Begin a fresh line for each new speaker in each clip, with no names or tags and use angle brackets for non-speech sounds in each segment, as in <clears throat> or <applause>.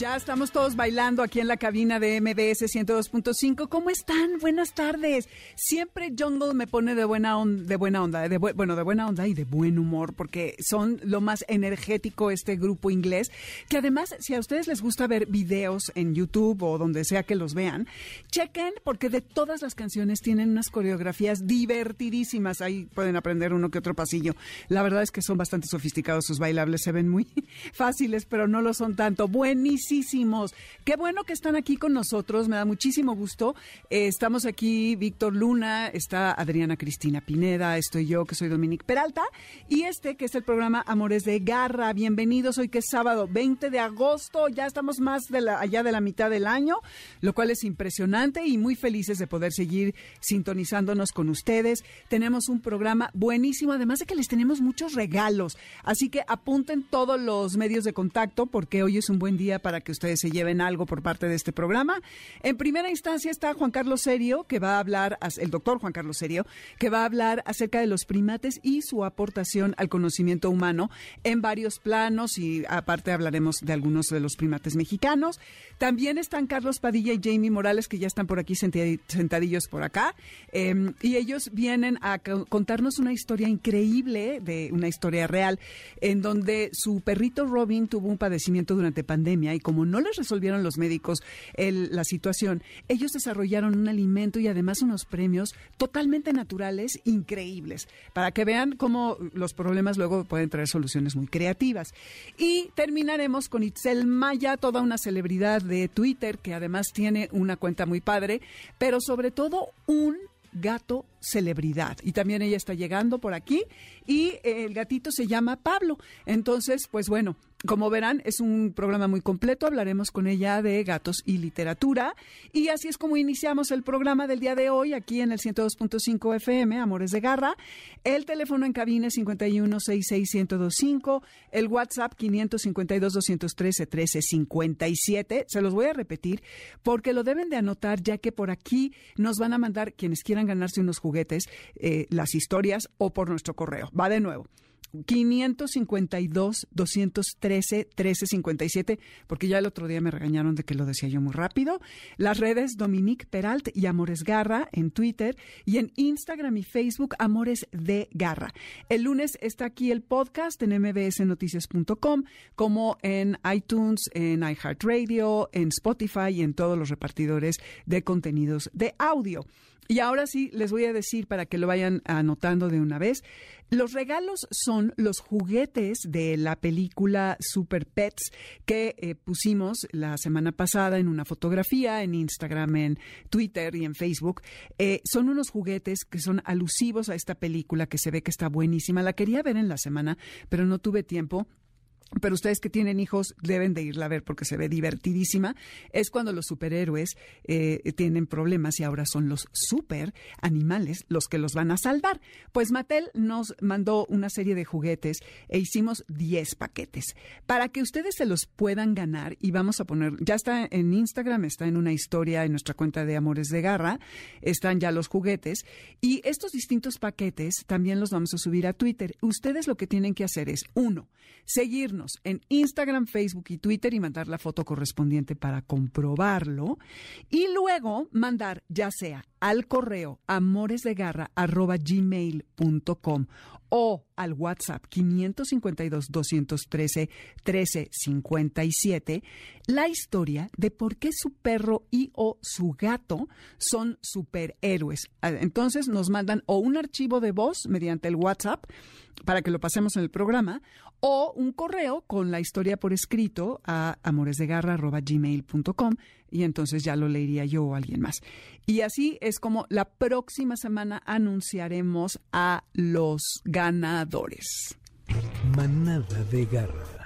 Ya estamos todos bailando aquí en la cabina de MBS 102.5. ¿Cómo están? Buenas tardes. Siempre Jungle me pone de buena, onda, de buena onda, de bueno, de buena onda y de buen humor, porque son lo más energético este grupo inglés, que además, si a ustedes les gusta ver videos en YouTube o donde sea que los vean, chequen, porque de todas las canciones tienen unas coreografías divertidísimas. Ahí pueden aprender uno que otro pasillo. La verdad es que son bastante sofisticados sus bailables, se ven muy <laughs> fáciles, pero no lo son tanto. Buenísimo Qué bueno que están aquí con nosotros, me da muchísimo gusto. Eh, estamos aquí, Víctor Luna, está Adriana Cristina Pineda, estoy yo, que soy Dominique Peralta, y este que es el programa Amores de Garra. Bienvenidos hoy que es sábado 20 de agosto, ya estamos más de la, allá de la mitad del año, lo cual es impresionante y muy felices de poder seguir sintonizándonos con ustedes. Tenemos un programa buenísimo, además de que les tenemos muchos regalos, así que apunten todos los medios de contacto porque hoy es un buen día para que ustedes se lleven algo por parte de este programa. En primera instancia está Juan Carlos Serio, que va a hablar, el doctor Juan Carlos Serio, que va a hablar acerca de los primates y su aportación al conocimiento humano en varios planos y aparte hablaremos de algunos de los primates mexicanos. También están Carlos Padilla y Jamie Morales, que ya están por aquí sentadillos por acá, em, y ellos vienen a contarnos una historia increíble, de una historia real, en donde su perrito Robin tuvo un padecimiento durante pandemia y como no les resolvieron los médicos la situación, ellos desarrollaron un alimento y además unos premios totalmente naturales, increíbles, para que vean cómo los problemas luego pueden traer soluciones muy creativas. Y terminaremos con Itzel Maya, toda una celebridad de Twitter que además tiene una cuenta muy padre, pero sobre todo un gato celebridad. Y también ella está llegando por aquí y el gatito se llama Pablo. Entonces, pues bueno, como verán, es un programa muy completo. Hablaremos con ella de gatos y literatura. Y así es como iniciamos el programa del día de hoy aquí en el 102.5 FM, Amores de Garra. El teléfono en cabina es 5166125, el WhatsApp 552-213-1357. Se los voy a repetir porque lo deben de anotar ya que por aquí nos van a mandar quienes quieran ganarse unos juguetes, eh, las historias o por nuestro correo. Va de nuevo. 552 213 1357, porque ya el otro día me regañaron de que lo decía yo muy rápido. Las redes Dominique Peralt y Amores Garra en Twitter y en Instagram y Facebook Amores de Garra. El lunes está aquí el podcast en mbsnoticias.com, como en iTunes, en iHeartRadio, en Spotify y en todos los repartidores de contenidos de audio. Y ahora sí, les voy a decir para que lo vayan anotando de una vez. Los regalos son los juguetes de la película Super Pets que eh, pusimos la semana pasada en una fotografía en Instagram, en Twitter y en Facebook. Eh, son unos juguetes que son alusivos a esta película que se ve que está buenísima. La quería ver en la semana, pero no tuve tiempo pero ustedes que tienen hijos deben de irla a ver porque se ve divertidísima, es cuando los superhéroes eh, tienen problemas y ahora son los super animales los que los van a salvar. Pues Mattel nos mandó una serie de juguetes e hicimos 10 paquetes para que ustedes se los puedan ganar y vamos a poner, ya está en Instagram, está en una historia en nuestra cuenta de Amores de Garra, están ya los juguetes y estos distintos paquetes también los vamos a subir a Twitter. Ustedes lo que tienen que hacer es, uno, seguirnos en Instagram, Facebook y Twitter y mandar la foto correspondiente para comprobarlo. Y luego mandar ya sea al correo amoresdegarra.gmail.com o al WhatsApp 552-213-1357 la historia de por qué su perro y o su gato son superhéroes. Entonces nos mandan o un archivo de voz mediante el WhatsApp para que lo pasemos en el programa o un correo con la historia por escrito a amoresdegarra.gmail.com y entonces ya lo leería yo o alguien más. Y así es como la próxima semana anunciaremos a los ganadores.
Manada de Garra.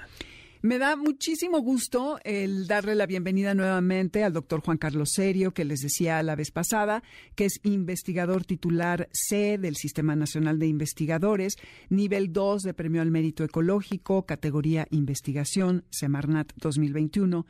Me da muchísimo gusto el darle la bienvenida nuevamente al doctor Juan Carlos Serio, que les decía la vez pasada, que es investigador titular C del Sistema Nacional de Investigadores, nivel 2 de Premio al Mérito Ecológico, categoría Investigación, Semarnat 2021,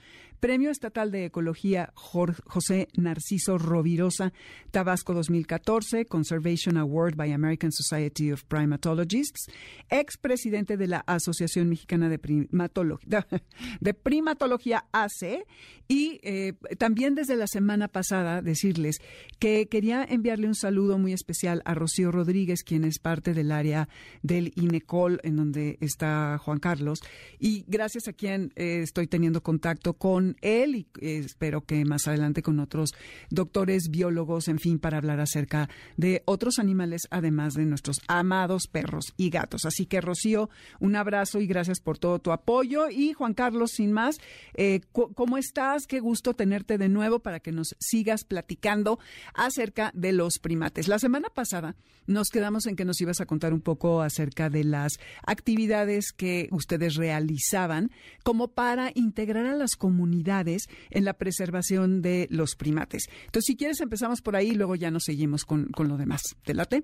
Premio Estatal de Ecología José Narciso Rovirosa, Tabasco 2014, Conservation Award by American Society of Primatologists, expresidente de la Asociación Mexicana de, Primatología, <laughs> de Primatología AC, y eh, también desde la semana pasada decirles que quería enviarle un saludo muy especial a Rocío Rodríguez, quien es parte del área del INECOL, en donde está Juan Carlos, y gracias a quien eh, estoy teniendo contacto con él y eh, espero que más adelante con otros doctores, biólogos, en fin, para hablar acerca de otros animales, además de nuestros amados perros y gatos. Así que, Rocío, un abrazo y gracias por todo tu apoyo. Y Juan Carlos, sin más, eh, ¿cómo estás? Qué gusto tenerte de nuevo para que nos sigas platicando acerca de los primates. La semana pasada nos quedamos en que nos ibas a contar un poco acerca de las actividades que ustedes realizaban como para integrar a las comunidades en la preservación de los primates. Entonces, si quieres, empezamos por ahí y luego ya nos seguimos con, con lo demás. ¿Te late?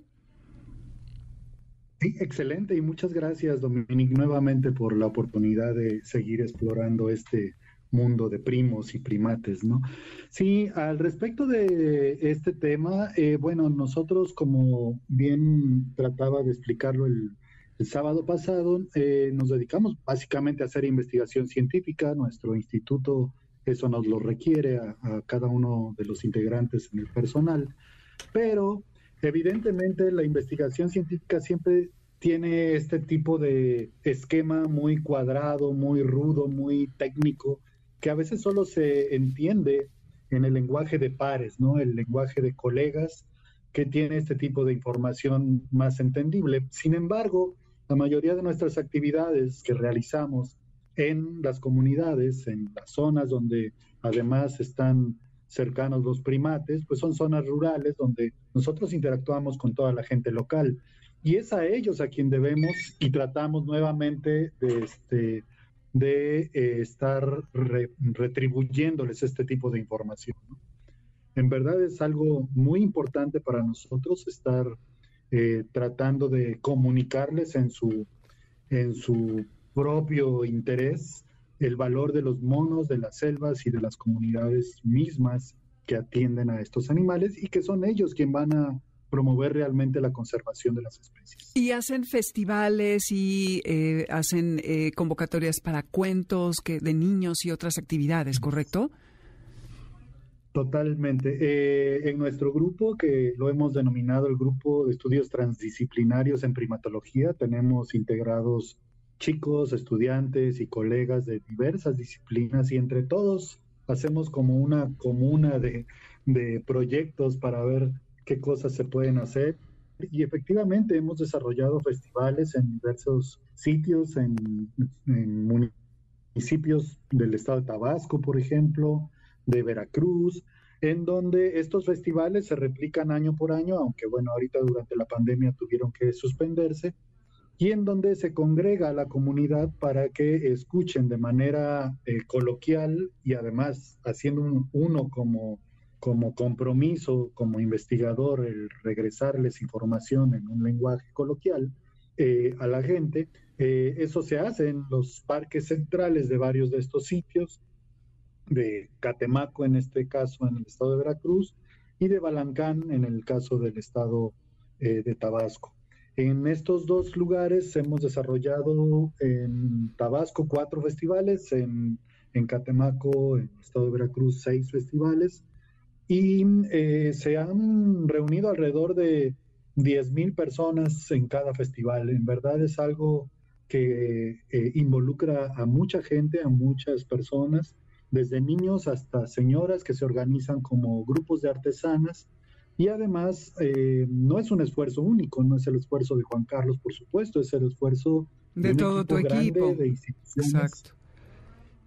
Sí, excelente y muchas gracias, Dominique, nuevamente por la oportunidad de seguir explorando este mundo de primos y primates, ¿no? Sí, al respecto de este tema, eh, bueno, nosotros como bien trataba de explicarlo el, sábado pasado, eh, nos dedicamos básicamente a hacer investigación científica, nuestro instituto eso nos lo requiere a cada uno de los integrantes en el personal, pero evidentemente la investigación científica siempre tiene este tipo de esquema muy cuadrado, muy rudo, muy técnico, que a veces solo se entiende en el lenguaje de pares, ¿no? El lenguaje de colegas que tiene este tipo de información más entendible. Sin embargo, la mayoría de nuestras actividades que realizamos en las comunidades, en las zonas donde además están cercanos los primates, pues son zonas rurales donde nosotros interactuamos con toda la gente local. Y es a ellos a quien debemos y tratamos nuevamente de, este, eh, estar retribuyéndoles este tipo de información. En verdad es algo muy importante para nosotros estar eh, tratando de comunicarles en su, en su propio interés el valor de los monos, de las selvas y de las comunidades mismas que atienden a estos animales y que son ellos quienes van a promover realmente la conservación de las especies.
Y hacen festivales y eh, hacen eh, convocatorias para cuentos que, de niños y otras actividades, ¿correcto?
Totalmente. Eh, en nuestro grupo, que lo hemos denominado el Grupo de Estudios Transdisciplinarios en Primatología, tenemos integrados chicos, estudiantes y colegas de diversas disciplinas y entre todos hacemos como una comuna de, de proyectos para ver qué cosas se pueden hacer. Y efectivamente hemos desarrollado festivales en diversos sitios, en, municipios del estado de Tabasco, por ejemplo, de Veracruz, en donde estos festivales se replican año por año, aunque bueno, ahorita durante la pandemia tuvieron que suspenderse, y en donde se congrega a la comunidad para que escuchen de manera eh, coloquial y además haciendo uno como como compromiso, como investigador, el regresarles información en un lenguaje coloquial eh, a la gente. Eh, eso se hace en los parques centrales de varios de estos sitios, de Catemaco en este caso en el estado de Veracruz y de Balancán en el caso del estado eh, de Tabasco. En estos dos lugares hemos desarrollado en Tabasco cuatro festivales, en, en Catemaco, en el estado de Veracruz, seis festivales, y eh, se han reunido alrededor de 10.000 personas en cada festival. En verdad es algo que eh, involucra a mucha gente, a muchas personas, desde niños hasta señoras que se organizan como grupos de artesanas. Y además, eh, no es un esfuerzo único, no es el esfuerzo de Juan Carlos, por supuesto, es el esfuerzo
de, todo tu equipo.
De instituciones. Exacto.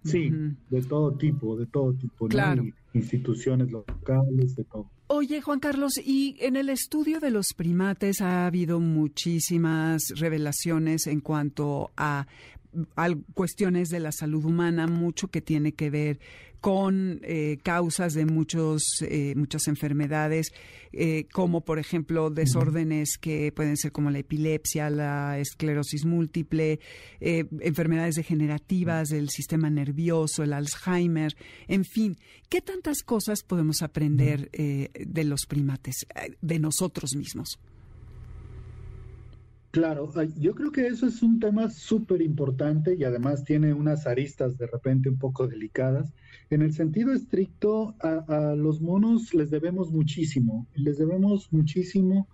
Sí, de todo tipo, de todo tipo.
Claro
instituciones locales, de todo.
Oye, Juan Carlos, y en el estudio de los primates ha habido muchísimas revelaciones en cuanto a, a cuestiones de la salud humana, mucho que tiene que ver con eh, causas de muchos, eh, muchas enfermedades, eh, como por ejemplo desórdenes que pueden ser como la epilepsia, la esclerosis múltiple, enfermedades degenerativas del sistema nervioso, el Alzheimer, en fin, ¿qué tantas cosas podemos aprender de los primates, de nosotros mismos?
Claro, yo creo que eso es un tema súper importante y además tiene unas aristas de repente un poco delicadas. En el sentido estricto, a, los monos les debemos muchísimo, les debemos muchísimo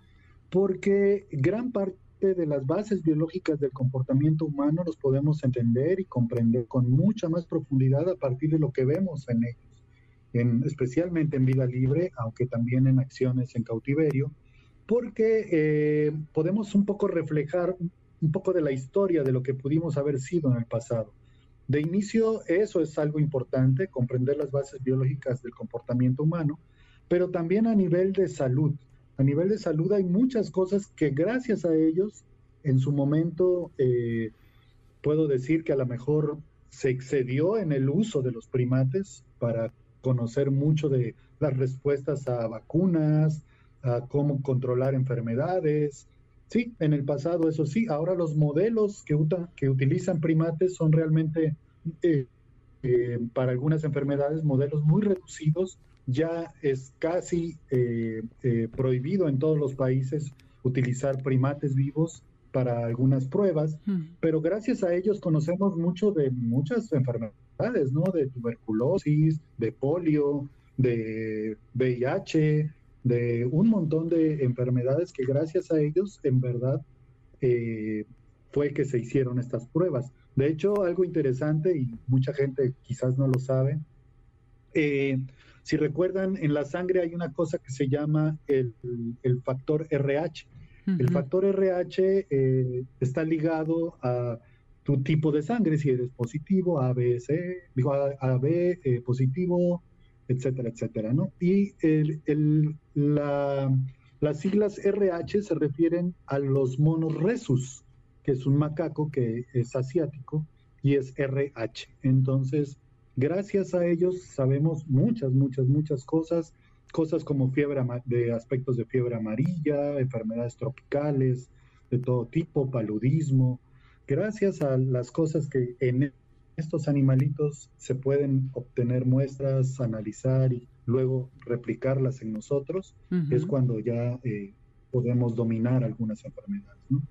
porque gran parte de las bases biológicas del comportamiento humano los podemos entender y comprender con mucha más profundidad a partir de lo que vemos en ellos, en, especialmente en vida libre, aunque también en acciones en cautiverio porque eh, podemos un poco reflejar un poco de la historia de lo que pudimos haber sido en el pasado. De inicio, eso es algo importante, comprender las bases biológicas del comportamiento humano, pero también a nivel de salud. A nivel de salud hay muchas cosas que gracias a ellos, en su momento, eh, puedo decir que a lo mejor se excedió en el uso de los primates para conocer mucho de las respuestas a vacunas, a cómo controlar enfermedades. Sí, en el pasado eso sí, ahora los modelos que, que utilizan primates son realmente eh, eh, para algunas enfermedades modelos muy reducidos. Ya es casi eh, prohibido en todos los países utilizar primates vivos para algunas pruebas, hmm. pero gracias a ellos conocemos mucho de muchas enfermedades, ¿no? De tuberculosis, de polio, de VIH, de un montón de enfermedades que gracias a ellos, en verdad, eh, fue que se hicieron estas pruebas. De hecho, algo interesante, y mucha gente quizás no lo sabe, eh, si recuerdan, en la sangre hay una cosa que se llama el, factor RH. El factor RH eh, está ligado a tu tipo de sangre, si eres positivo, ABC, digo, AB positivo, etcétera, etcétera, ¿no? Y el, las siglas RH se refieren a los monos resus, que es un macaco que es asiático y es RH. Entonces, gracias a ellos sabemos muchas, muchas, muchas cosas, cosas como fiebre de aspectos de fiebre amarilla, enfermedades tropicales de todo tipo, paludismo. Gracias a las cosas que en estos animalitos se pueden obtener muestras, analizar y luego replicarlas en nosotros, es cuando ya eh, podemos dominar algunas enfermedades. ¿no?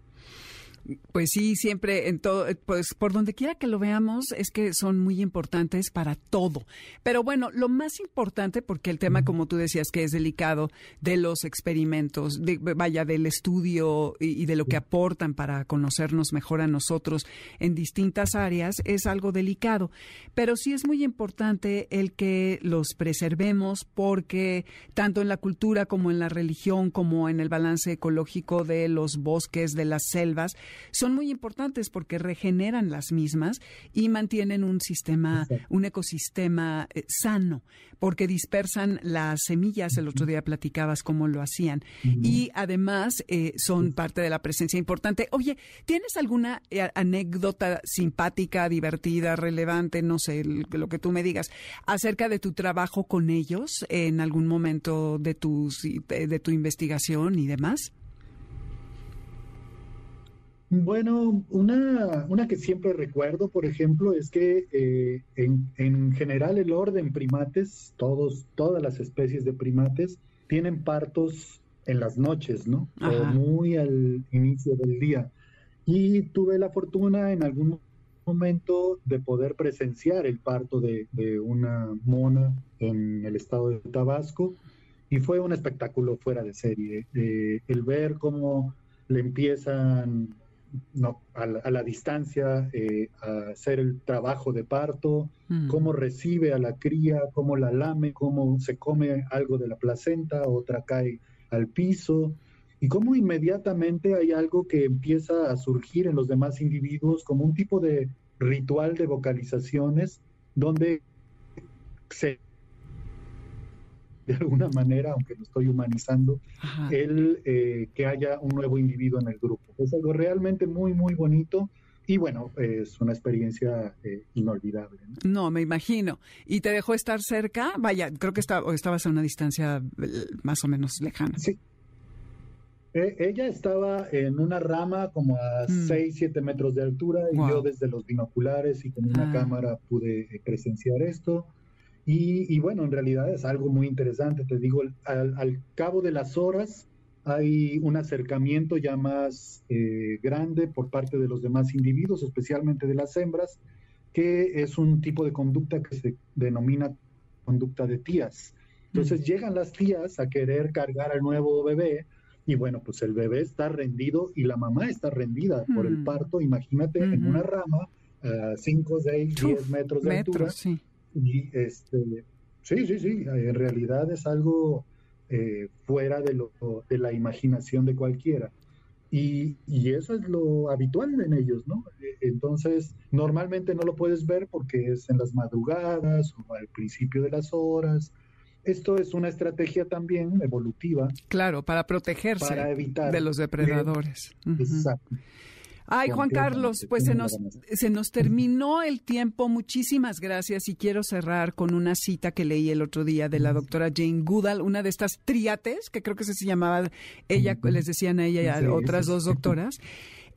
Pues sí, siempre en todo, eh, pues por donde quiera que lo veamos es que son muy importantes para todo. Pero bueno, lo más importante, porque el tema, como tú decías, que es delicado, de los experimentos, de, vaya, del estudio y, de lo que aportan para conocernos mejor a nosotros en distintas áreas, es algo delicado. Pero sí es muy importante el que los preservemos porque tanto en la cultura como en la religión, como en el balance ecológico de los bosques, de las selvas, son muy importantes porque regeneran las mismas y mantienen un sistema, un ecosistema eh, sano, porque dispersan las semillas. El otro día platicabas cómo lo hacían. Y además eh, son parte de la presencia importante. Oye, ¿tienes alguna eh, anécdota simpática, divertida, relevante, no sé, lo que tú me digas, acerca de tu trabajo con ellos en algún momento de, tus, de tu investigación y demás?
Bueno, una, una que siempre recuerdo, por ejemplo, es que eh, en, general el orden primates, todos, todas las especies de primates, tienen partos en las noches, ¿no? O muy al inicio del día. Y tuve la fortuna en algún momento de poder presenciar el parto de, una mona en el estado de Tabasco y fue un espectáculo fuera de serie. Eh, el ver cómo le empiezan no, a, la, distancia, eh, a hacer el trabajo de parto, mm. cómo recibe a la cría, cómo la lame, cómo se come algo de la placenta, otra cae al piso, y cómo inmediatamente hay algo que empieza a surgir en los demás individuos como un tipo de ritual de vocalizaciones donde se de alguna manera, aunque lo estoy humanizando, el eh, que haya un nuevo individuo en el grupo. Es algo realmente muy, muy bonito, y bueno, es una experiencia eh, inolvidable.
¿no? me imagino. ¿Y te dejó estar cerca? Vaya, creo que estaba, estabas a una distancia eh, más o menos lejana.
Sí. E, ella estaba en una rama como a 6, mm. 7 metros de altura y yo desde los binoculares y con una ah. cámara pude eh, presenciar esto. Y, bueno, en realidad es algo muy interesante. Te digo, al, al cabo de las horas, hay un acercamiento ya más eh, grande por parte de los demás individuos, especialmente de las hembras, que es un tipo de conducta que se denomina conducta de tías. Entonces llegan las tías a querer cargar al nuevo bebé y bueno, pues el bebé está rendido y la mamá está rendida por el parto, imagínate, en una rama, a 5, 6, 10 metros de altura. Y este, sí, sí, sí, en realidad es algo eh, fuera de, lo, de la imaginación de cualquiera. Y, y, eso es lo habitual en ellos, ¿no? Entonces, normalmente no lo puedes ver porque es en las madrugadas o al principio de las horas. Esto es una estrategia también evolutiva.
Claro, para protegerse
para evitar
de los depredadores.
Exacto.
Ay, Juan Carlos, pues se nos, se nos terminó el tiempo. Muchísimas gracias. Y quiero cerrar con una cita que leí el otro día de la doctora Jane Goodall, una de estas triates, que creo que se llamaba ella, les decían a ella y a otras dos doctoras.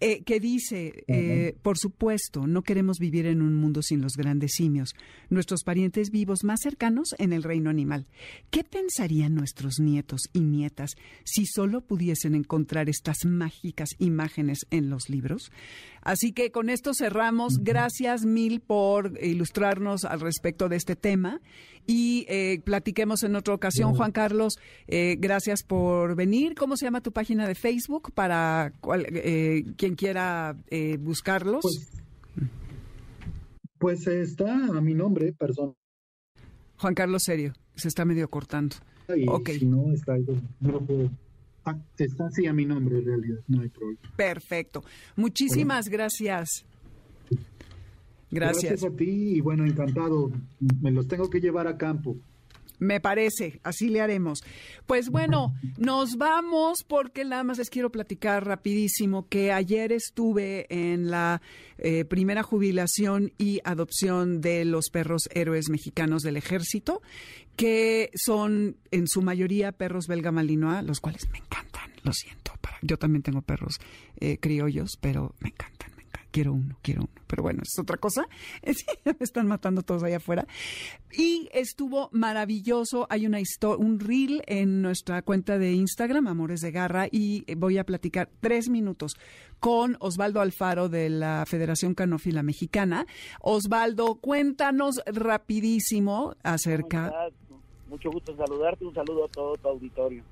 Eh, que dice, eh, por supuesto, no queremos vivir en un mundo sin los grandes simios, nuestros parientes vivos más cercanos en el reino animal. ¿Qué pensarían nuestros nietos y nietas si solo pudiesen encontrar estas mágicas imágenes en los libros? Así que con esto cerramos. Gracias mil por ilustrarnos al respecto de este tema y eh, platiquemos en otra ocasión. Juan Carlos, eh, gracias por venir. ¿Cómo se llama tu página de Facebook para eh, quien quiera buscarlos?
Pues, pues, está a mi nombre, perdón.
Juan Carlos Serio, se está medio cortando.
Si no, está, no lo puedo Ah, está así a mi nombre en realidad, no hay problema.
Perfecto. Muchísimas gracias.
Gracias. Gracias a ti y bueno, encantado. Me los tengo que llevar a campo.
Me parece, así le haremos. Pues bueno, nos vamos porque nada más les quiero platicar rapidísimo que ayer estuve en la eh, primera jubilación y adopción de los perros héroes mexicanos del ejército, que son en su mayoría perros belga malinois, los cuales me encantan, lo siento. Para, yo también tengo perros eh, criollos, pero me encantan quiero uno, quiero uno. Pero bueno, es otra cosa. <laughs> me están matando todos allá afuera. Y estuvo maravilloso. Hay una un reel en nuestra cuenta de Instagram, Amores de Garra, y voy a platicar tres minutos con Osvaldo Alfaro de la Federación Canófila Mexicana. Osvaldo, cuéntanos rapidísimo acerca.
Mucho gusto saludarte, un saludo a todo tu auditorio.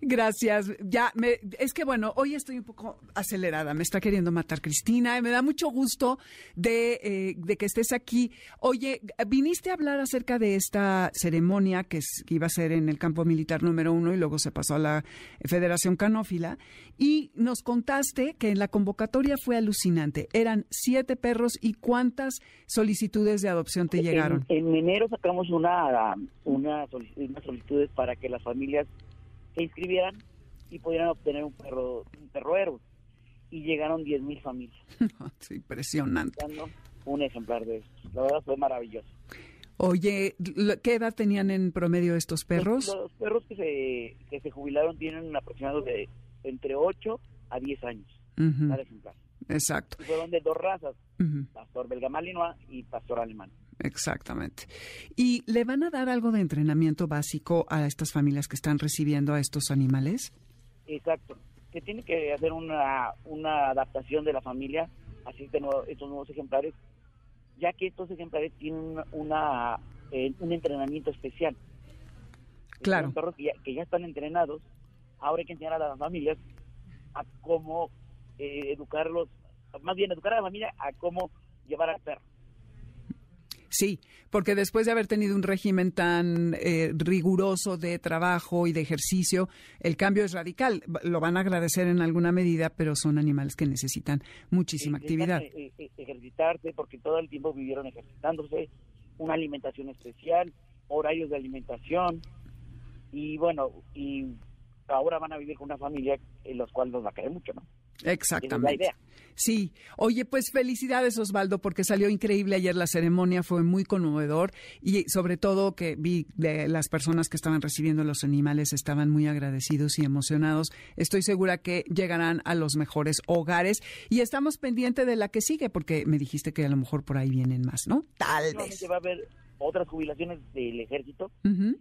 Gracias. Ya, me, es que bueno, hoy estoy un poco acelerada. Me está queriendo matar Cristina y me da mucho gusto de, eh, de que estés aquí. Oye, viniste a hablar acerca de esta ceremonia que, iba a ser en el campo militar número uno y luego se pasó a la Federación Canófila y nos contaste que en la convocatoria fue alucinante. Eran siete perros y cuántas solicitudes de adopción te llegaron.
En, enero sacamos una, una, unas solicitudes para que las familias se inscribieran y pudieran obtener un perro, un perro héroe. Y llegaron 10.000 familias. <laughs>
sí, impresionante.
Un ejemplar de estos. La verdad fue maravilloso.
Oye, ¿qué edad tenían en promedio estos perros?
Los, perros que se, que se jubilaron tienen aproximado de entre 8 a 10 años cada ejemplar.
Exacto.
Y fueron de dos razas, pastor belga malinois y pastor alemán.
Exactamente. ¿Y le van a dar algo de entrenamiento básico a estas familias que están recibiendo a estos animales?
Exacto. Que tiene que hacer una, una adaptación de la familia a estos nuevos ejemplares, ya que estos ejemplares tienen una, eh, un entrenamiento especial.
Claro.
Son perros que ya, que ya, están entrenados. Ahora hay que enseñar a las familias a cómo eh, educarlos, más bien educar a la familia a cómo llevar al perro.
Sí, porque después de haber tenido un régimen tan eh, riguroso de trabajo y de ejercicio, el cambio es radical. Lo van a agradecer en alguna medida, pero son animales que necesitan muchísima actividad.
Eh, eh, ejercitarse, porque todo el tiempo vivieron ejercitándose, una alimentación especial, horarios de alimentación, y bueno, y ahora van a vivir con una familia en los cuales los va a querer mucho, ¿no?
Exactamente.
idea.
Sí, oye, pues felicidades Osvaldo, porque salió increíble ayer la ceremonia, fue muy conmovedor y sobre todo que vi de las personas que estaban recibiendo los animales estaban muy agradecidos y emocionados. Estoy segura que llegarán a los mejores hogares y estamos pendientes de la que sigue, porque me dijiste que a lo mejor por ahí vienen más, ¿no? Tal vez.
va a haber otras jubilaciones del ejército,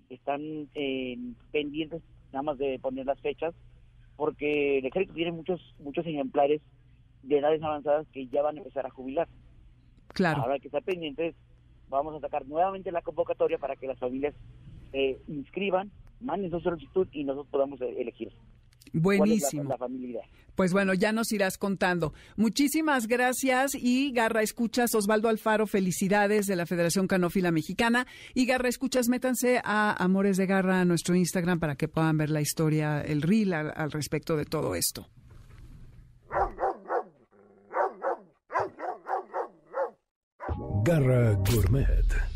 están eh, pendientes nada más de poner las fechas, porque el ejército tiene muchos muchos ejemplares de edades avanzadas que ya van a empezar a jubilar.
Claro.
Ahora que estar pendientes, vamos a sacar nuevamente la convocatoria para que las familias eh, inscriban, manden su solicitud y nosotros podamos eh, elegir.
Buenísimo.
la, familia.
Pues bueno, ya nos irás contando. Muchísimas gracias y Garra Escuchas, Osvaldo Alfaro, felicidades de la Federación Canófila Mexicana. Y Garra Escuchas, métanse a Amores de Garra a nuestro Instagram para que puedan ver la historia, el reel al respecto de todo esto.
Garra Gourmet.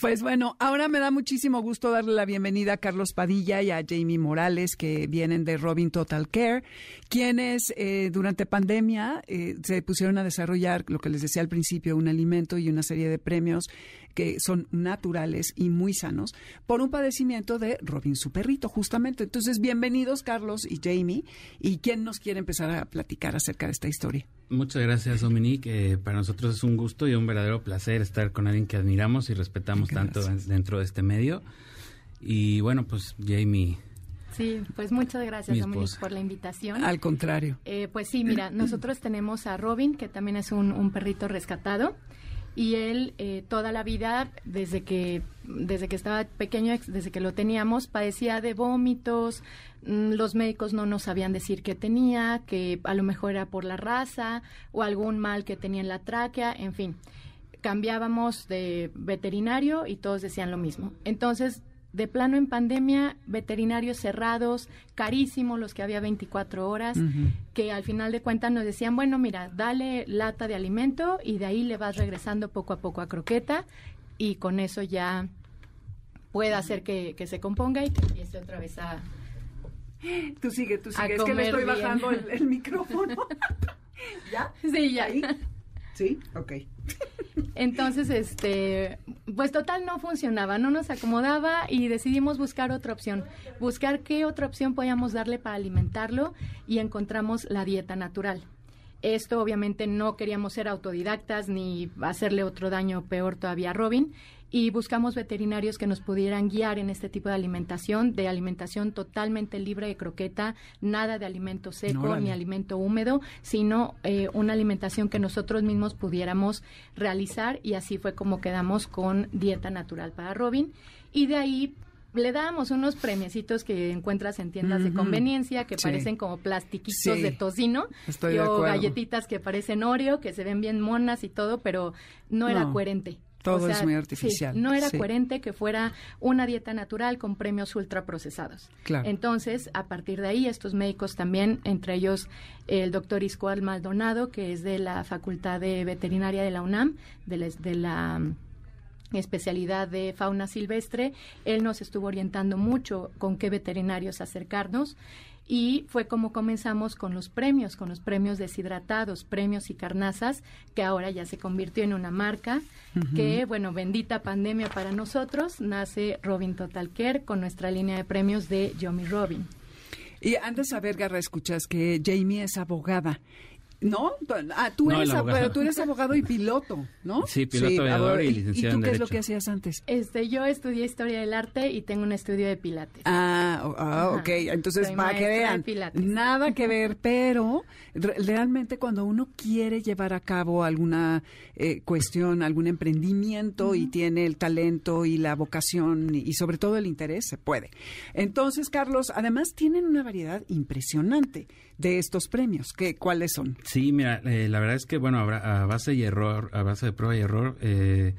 Pues bueno, ahora me da muchísimo gusto darle la bienvenida a Carlos Padilla y a Jamie Morales, que vienen de Robin Total Care, quienes eh, durante pandemia eh, se pusieron a desarrollar, lo que les decía al principio, un alimento y una serie de premios que son naturales y muy sanos por un padecimiento de Robin su perrito, justamente. Entonces, bienvenidos Carlos y Jamie. ¿Y quién nos quiere empezar a platicar acerca de esta historia?
Muchas gracias, Dominique. Eh, para nosotros es un gusto y un verdadero placer estar con alguien que admiramos y respetamos tanto dentro de este medio. Y bueno, pues Jamie.
Sí, pues muchas gracias, Dominique, por la invitación.
Al contrario.
Eh, pues sí, mira, <clears throat> nosotros tenemos a Robin, que también es un, un perrito rescatado y él eh, toda la vida desde que desde que estaba pequeño desde que lo teníamos padecía de vómitos mm, los médicos no nos sabían decir qué tenía que a lo mejor era por la raza o algún mal que tenía en la tráquea en fin cambiábamos de veterinario y todos decían lo mismo entonces de plano en pandemia, veterinarios cerrados, carísimos los que había 24 horas, que al final de cuentas nos decían, bueno, mira, dale lata de alimento y de ahí le vas regresando poco a poco a croqueta y con eso ya puede hacer que, se componga y que empiece otra vez a...
Tú sigue, tú sigue, es que le estoy bajando el, <laughs> micrófono. <laughs> ¿Ya?
Sí, ya.
¿Sí? Ok. <laughs>
Entonces, este, pues total no funcionaba, no nos acomodaba y decidimos buscar otra opción, buscar qué otra opción podíamos darle para alimentarlo y encontramos la dieta natural. Esto obviamente no queríamos ser autodidactas ni hacerle otro daño peor todavía a Robin y buscamos veterinarios que nos pudieran guiar en este tipo de alimentación, de alimentación totalmente libre de croqueta, nada de alimento seco ni alimento húmedo, sino eh, una alimentación que nosotros mismos pudiéramos realizar y así fue como quedamos con dieta natural para Robin. Y de ahí le dábamos unos premiecitos que encuentras en tiendas de conveniencia que parecen como plastiquitos de tocino o galletitas que parecen Oreo, que se ven bien monas y todo, pero no era coherente.
Todo es muy artificial.
no era coherente que fuera una dieta natural con premios ultraprocesados.
Claro.
Entonces, a partir de ahí, estos médicos también, entre ellos el doctor Iscoal Maldonado, que es de la Facultad de Veterinaria de la UNAM, de la, especialidad de fauna silvestre, él nos estuvo orientando mucho con qué veterinarios acercarnos y fue como comenzamos con los premios, con los premios deshidratados, premios y carnazas, que ahora ya se convirtió en una marca, que bueno, bendita pandemia para nosotros, nace Robin Total Care con nuestra línea de premios de Yomi Robin.
Y antes de saber, Garra, escuchas que Jamie es abogada ¿No? Ah, tú, eres, pero tú eres abogado y piloto, ¿no?
Sí, piloto aviador y, licenciado
¿Y tú
qué
es lo que hacías antes?
Este, yo estudié Historia del Arte y tengo un estudio de Pilates.
Ah, ah ok. Entonces, para que vean, nada que ver, pero realmente cuando uno quiere llevar a cabo alguna eh, cuestión, algún emprendimiento y tiene el talento y la vocación y, sobre todo el interés, se puede. Entonces, Carlos, además tienen una variedad impresionante de estos premios. ¿Qué, ¿Cuáles son?
Sí, mira, eh, la verdad es que, bueno, a base y error, a base de prueba y error, eh,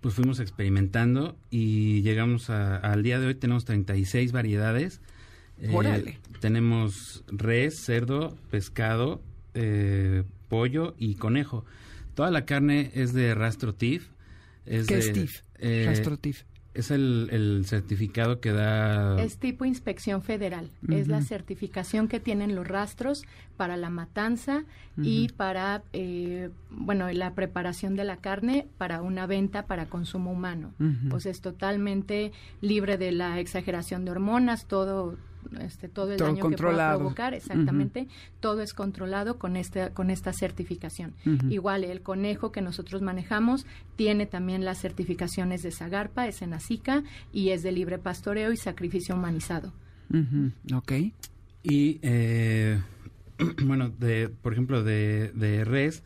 pues fuimos experimentando y llegamos al día de hoy tenemos 36 variedades.
Eh,
tenemos res, cerdo, pescado, pollo y conejo. Toda la carne es de rastro TIF.
Es ¿Qué es TIF? rastro TIF.
Es el, el certificado que da...
Es tipo inspección federal. Es la certificación que tienen los rastros para la matanza y para, eh, bueno, la preparación de la carne para una venta para consumo humano. Pues es totalmente libre de la exageración de hormonas, todo este, todo el daño que pueda provocar, exactamente, todo es controlado con este, con esta certificación. Igual el conejo que nosotros manejamos tiene también las certificaciones de Zagarpa, es en Azica y es de libre pastoreo y sacrificio humanizado.
Ok.
Y eh, <clears throat> bueno, de, por ejemplo, de, de res,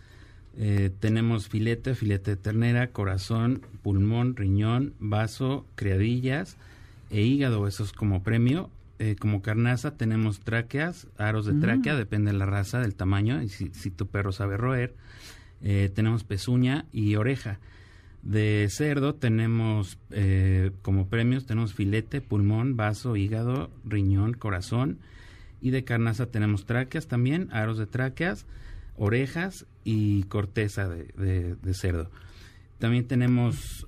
eh, tenemos filete, filete de ternera, corazón, pulmón, riñón, vaso, criadillas e hígado, eso es como premio. Eh, como carnaza tenemos tráqueas, aros de tráquea, mm. depende de la raza, del tamaño, y si, si tu perro sabe roer. Eh, tenemos pezuña y oreja. De cerdo tenemos eh, como premios, tenemos filete, pulmón, vaso, hígado, riñón, corazón. Y de carnaza tenemos tráqueas también, aros de tráqueas, orejas y corteza de, de cerdo. También tenemos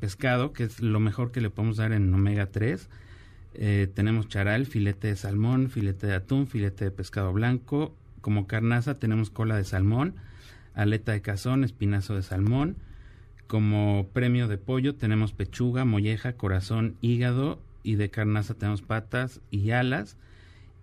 pescado, que es lo mejor que le podemos dar en omega 3 eh, tenemos charal, filete de salmón, filete de atún, filete de pescado blanco. Como carnaza tenemos cola de salmón, aleta de cazón, espinazo de salmón. Como premio de pollo tenemos pechuga, molleja, corazón, hígado. Y de carnaza tenemos patas y alas.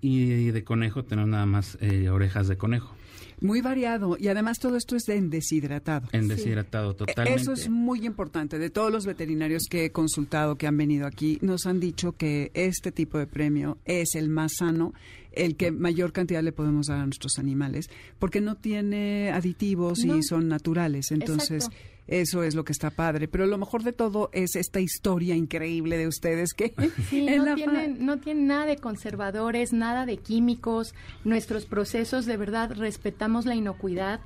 Y de conejo tenemos nada más eh, orejas de conejo.
Muy variado y además todo esto es en deshidratado.
En deshidratado, totalmente.
Eso es muy importante. De todos los veterinarios que he consultado que han venido aquí, nos han dicho que este tipo de premio es el más sano, el que mayor cantidad le podemos dar a nuestros animales, porque no tiene aditivos y son naturales. Entonces, eso es lo que está padre. Pero lo mejor de todo es esta historia increíble de ustedes que <laughs>
no, tienen, no tienen nada de conservadores, nada de químicos. Nuestros procesos, de verdad, respetamos la inocuidad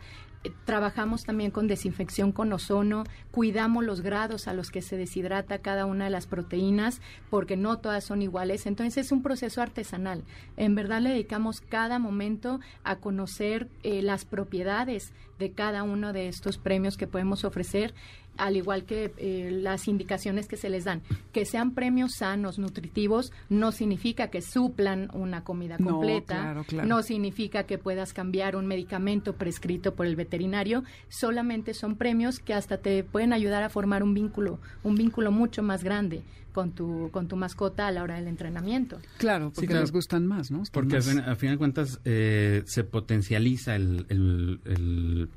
trabajamos también con desinfección con ozono, cuidamos los grados a los que se deshidrata cada una de las proteínas, porque no todas son iguales. Entonces es un proceso artesanal. En verdad le dedicamos cada momento a conocer eh, las propiedades de cada uno de estos premios que podemos ofrecer al igual que eh, las indicaciones que se les dan. Que sean premios sanos, nutritivos, no significa que suplan una comida completa, no, significa que puedas cambiar un medicamento prescrito por el veterinario, solamente son premios que hasta te pueden ayudar a formar un vínculo, un vínculo mucho más grande con tu, con tu mascota a la hora del entrenamiento.
Claro, porque les gustan más, ¿no?
porque a final de cuentas eh, se potencializa el, el el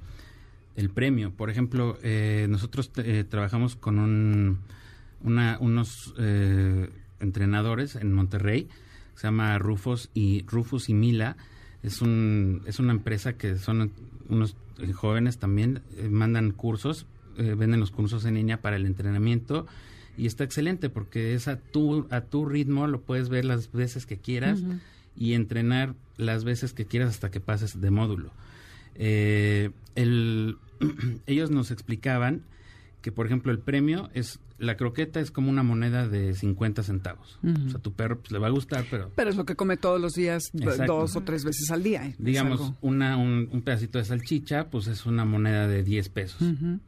premio. Por ejemplo, eh, nosotros eh, trabajamos con un, unos eh, entrenadores en Monterrey, se llama Rufus y Rufus y Mila. Es, un, es una empresa que son unos jóvenes también, mandan cursos, venden los cursos en línea para el entrenamiento y está excelente porque es a tu, a tu ritmo, lo puedes ver las veces que quieras y entrenar las veces que quieras hasta que pases de módulo. el, ellos nos explicaban que, por ejemplo, el premio es, la croqueta es como una moneda de 50 centavos. O sea, tu perro pues, le va a gustar, pero...
Pero es lo que come todos los días, dos o tres veces al día.
Digamos, una, un, pedacito de salchicha, pues es una moneda de 10 pesos. un,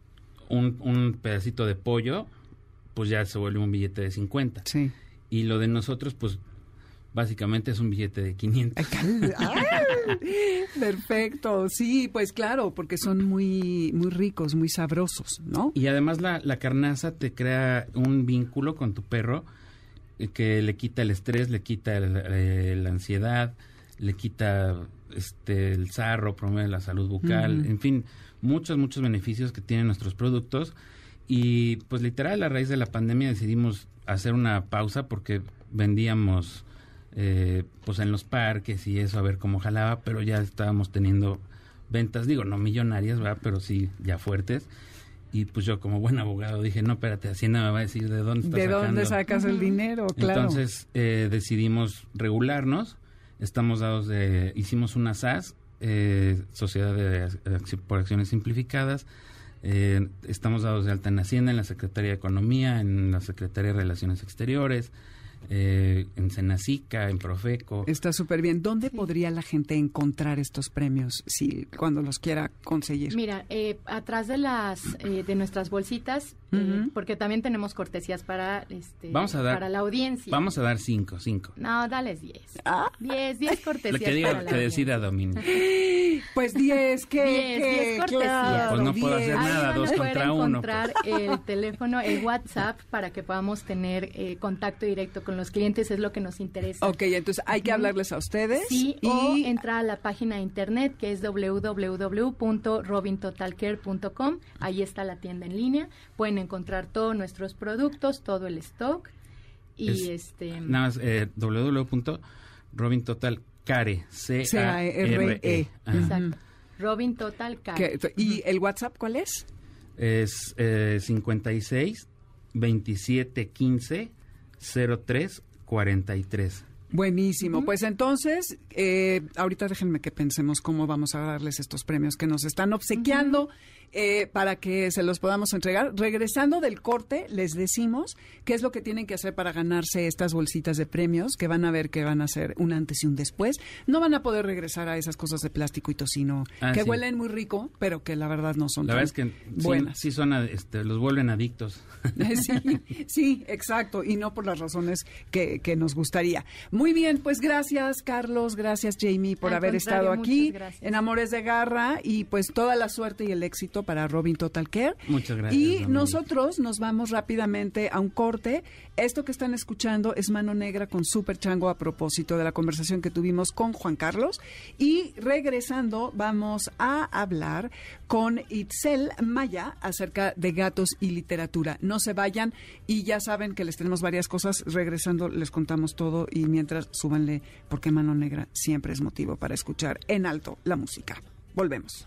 un pedacito de pollo, pues ya se vuelve un billete de 50.
Sí.
Y lo de nosotros, pues Básicamente es un billete de 500.
Perfecto, sí, pues claro, porque son muy, muy ricos, muy sabrosos, ¿no?
Y además la, la carnaza te crea un vínculo con tu perro eh, que le quita el estrés, le quita eh, la ansiedad, le quita este el sarro, promueve la salud bucal, en fin, muchos, muchos beneficios que tienen nuestros productos. Y pues literal a raíz de la pandemia decidimos hacer una pausa porque vendíamos eh, pues en los parques y eso, a ver cómo jalaba, pero ya estábamos teniendo ventas, digo, no millonarias, ¿verdad? Pero sí ya fuertes. Y pues yo como buen abogado dije, no, espérate, Hacienda me va a decir de dónde estás
¿De dónde sacas el dinero? Claro.
Entonces eh, decidimos regularnos, estamos dados de, hicimos una SAS, eh, Sociedad de, por Acciones Simplificadas, estamos dados de alta en Hacienda, en la Secretaría de Economía, en la Secretaría de Relaciones Exteriores, eh, en Senacica, en Profeco.
Está súper bien. ¿Dónde podría la gente encontrar estos premios si cuando los quiera conseguir?
Mira, eh, atrás de las eh, de nuestras bolsitas, eh, porque también tenemos cortesías para este
Vamos a dar-
para la audiencia.
Vamos a dar cinco, cinco.
No, dales 10.
Ah.
10, 10 cortesías
Lo que
para
diga,
la
que decida. Dominic. <laughs>
Pues 10, que
Diez, diez cortesías.
Pues no puedo hacer nada, dos contra uno,
encontrar el teléfono, el WhatsApp, para que podamos tener eh, contacto directo con los clientes, es lo que nos interesa.
Ok, entonces hay que hablarles a ustedes.
Sí,
y
o entrar a la página de internet que es www.robintotalcare.com. Ahí está la tienda en línea. Pueden encontrar todos nuestros productos, todo el stock. Y
Es-
este.
Nada más, eh, www.robintotalcare, C-A-R-E. Ajá.
Exacto. Robin Total Care.
¿Y el WhatsApp cuál es?
Es eh, 56 27 15 03 43.
Buenísimo. Pues entonces, eh, ahorita déjenme que pensemos cómo vamos a darles estos premios que nos están obsequiando eh, para que se los podamos entregar. Regresando del corte, les decimos qué es lo que tienen que hacer para ganarse estas bolsitas de premios, que van a ver que van a ser un antes y un después. No van a poder regresar a esas cosas de plástico y tocino
Ah,
que
sí.
huelen muy rico, pero que la verdad no son
La
tan
verdad es que sí,
buenas.
sí son, a- este, los vuelven adictos. <laughs>
Sí, sí, exacto, y no por las razones que, que nos gustaría. Muy bien, pues gracias Carlos, gracias Jamie por
Al
haber estado aquí en Amores de Garra y pues toda la suerte y el éxito para Robin Total Care.
Muchas gracias,
Y
Dominique.
nosotros nos vamos rápidamente a un corte. Esto que están escuchando es Mano Negra con Super Chango a propósito de la conversación que tuvimos con Juan Carlos. Y regresando vamos a hablar con Itzel Maya acerca de gatos y literatura. No se vayan y ya saben que les tenemos varias cosas. Regresando les contamos todo y mientras súbanle porque Mano Negra siempre es motivo para escuchar en alto la música. Volvemos.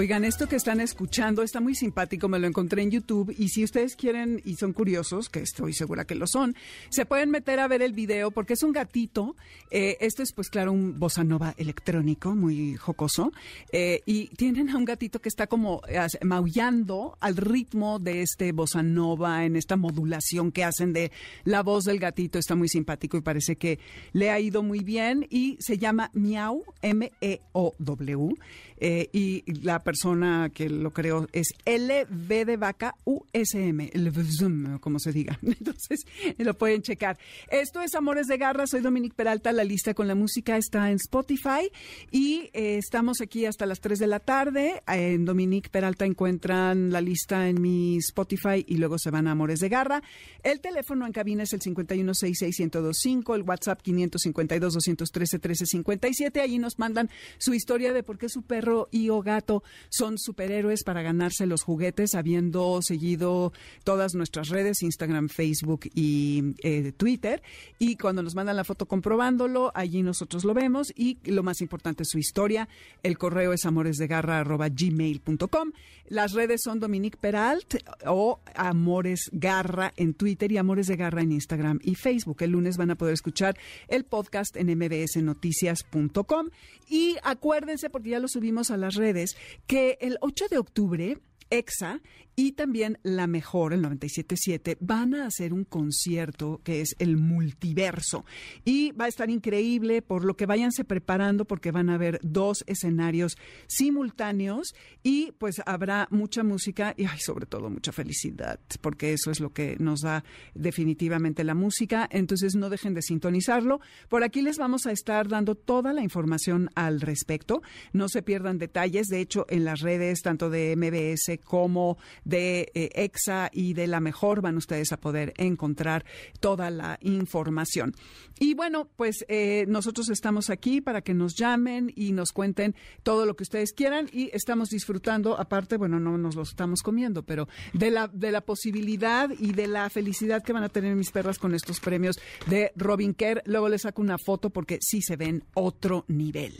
Oigan, esto que están escuchando está muy simpático, me lo encontré en YouTube y si ustedes quieren y son curiosos, que estoy segura que lo son, se pueden meter a ver el video porque es un gatito, eh, esto es pues claro un bossa nova electrónico muy jocoso eh, y tienen a un gatito que está como maullando al ritmo de este bossa nova en esta modulación que hacen de la voz del gatito, está muy simpático y parece que le ha ido muy bien y se llama Miau, M-E-O-W. Eh, y la persona que lo creó es LV de vaca USM, LVZM, como se diga. <laughs> Entonces, lo pueden checar. Esto es Amores de Garra, soy Dominique Peralta, la lista con la música está en Spotify y eh, estamos aquí hasta las 3 de la tarde. En Dominique Peralta encuentran la lista en mi Spotify y luego se van a Amores de Garra. El teléfono en cabina es el 5166125, el WhatsApp 552-213-1357. Allí nos mandan su historia de por qué su perro y o gato son superhéroes para ganarse los juguetes, habiendo seguido todas nuestras redes, Instagram, Facebook y eh, Twitter. Y cuando nos mandan la foto comprobándolo, allí nosotros lo vemos. Y lo más importante es su historia. El correo es amoresdegarra.gmail.com. Las redes son Dominique Peralt o Amores Garra en Twitter y Amores de Garra en Instagram y Facebook. El lunes van a poder escuchar el podcast en mbsnoticias.com. Y acuérdense, porque ya lo subimos a las redes, que el 8 de octubre EXA y también La Mejor, el 97.7, van a hacer un concierto que es el multiverso. Y va a estar increíble, por lo que váyanse preparando, porque van a haber dos escenarios simultáneos y pues habrá mucha música y sobre todo mucha felicidad, porque eso es lo que nos da definitivamente la música. Entonces no dejen de sintonizarlo. Por aquí les vamos a estar dando toda la información al respecto. No se pierdan detalles. De hecho, en las redes, tanto de MBS como de eh, EXA y de La Mejor van ustedes a poder encontrar toda la información. Y bueno, pues eh, nosotros estamos aquí para que nos llamen y nos cuenten todo lo que ustedes quieran y estamos disfrutando, aparte, bueno, no nos lo estamos comiendo, pero de la, de la posibilidad y de la felicidad que van a tener mis perras con estos premios de Robin Kerr. Luego les saco una foto porque sí se ven otro nivel.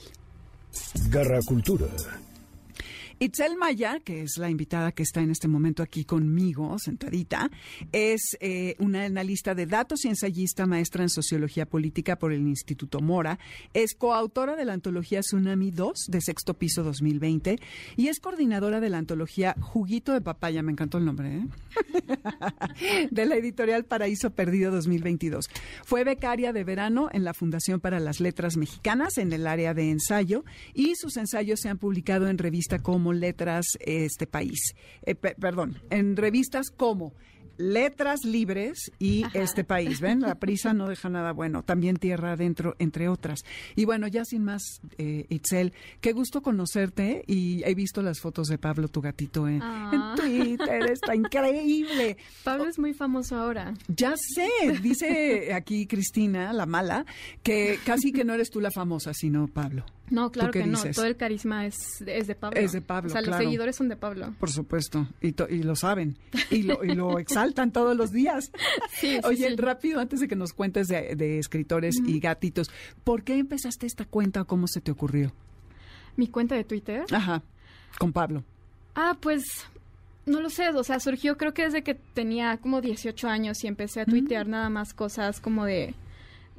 Garra Cultura.
Itzel Maya, que es la invitada que está en este momento aquí conmigo, sentadita, es eh, una analista de datos y ensayista maestra en sociología política por el Instituto Mora. Es coautora de la antología Tsunami 2 de sexto piso 2020 y es coordinadora de la antología Juguito de Papaya, me encantó el nombre, ¿eh? <laughs> de la editorial Paraíso Perdido 2022. Fue becaria de verano en la Fundación para las Letras Mexicanas en el área de ensayo y sus ensayos se han publicado en revista como Letras este país. Eh, perdón, en revistas como Letras Libres y este país. ¿Ven? La prisa no deja nada bueno. También Tierra Adentro, entre otras. Y bueno, ya sin más, eh, Itzel, qué gusto conocerte y he visto las fotos de Pablo, tu gatito, en, ah. Twitter. Está increíble.
Pablo es muy famoso ahora.
Ya sé, dice aquí Cristina, la mala, que casi que no eres tú la famosa, sino Pablo.
No, claro que no. Todo el carisma es, es, de Pablo.
Es de Pablo.
O sea, los seguidores son de Pablo.
Por supuesto. Y, y lo saben. Y lo, y lo exaltan todos los días. <laughs> Sí, Oye, rápido, antes de que nos cuentes de, escritores y gatitos, ¿por qué empezaste esta cuenta o cómo se te ocurrió?
¿Mi cuenta de Twitter?
Ajá. Con Pablo.
Ah, pues no lo sé, o sea, surgió creo que desde que tenía como 18 años y empecé a tuitear nada más cosas como de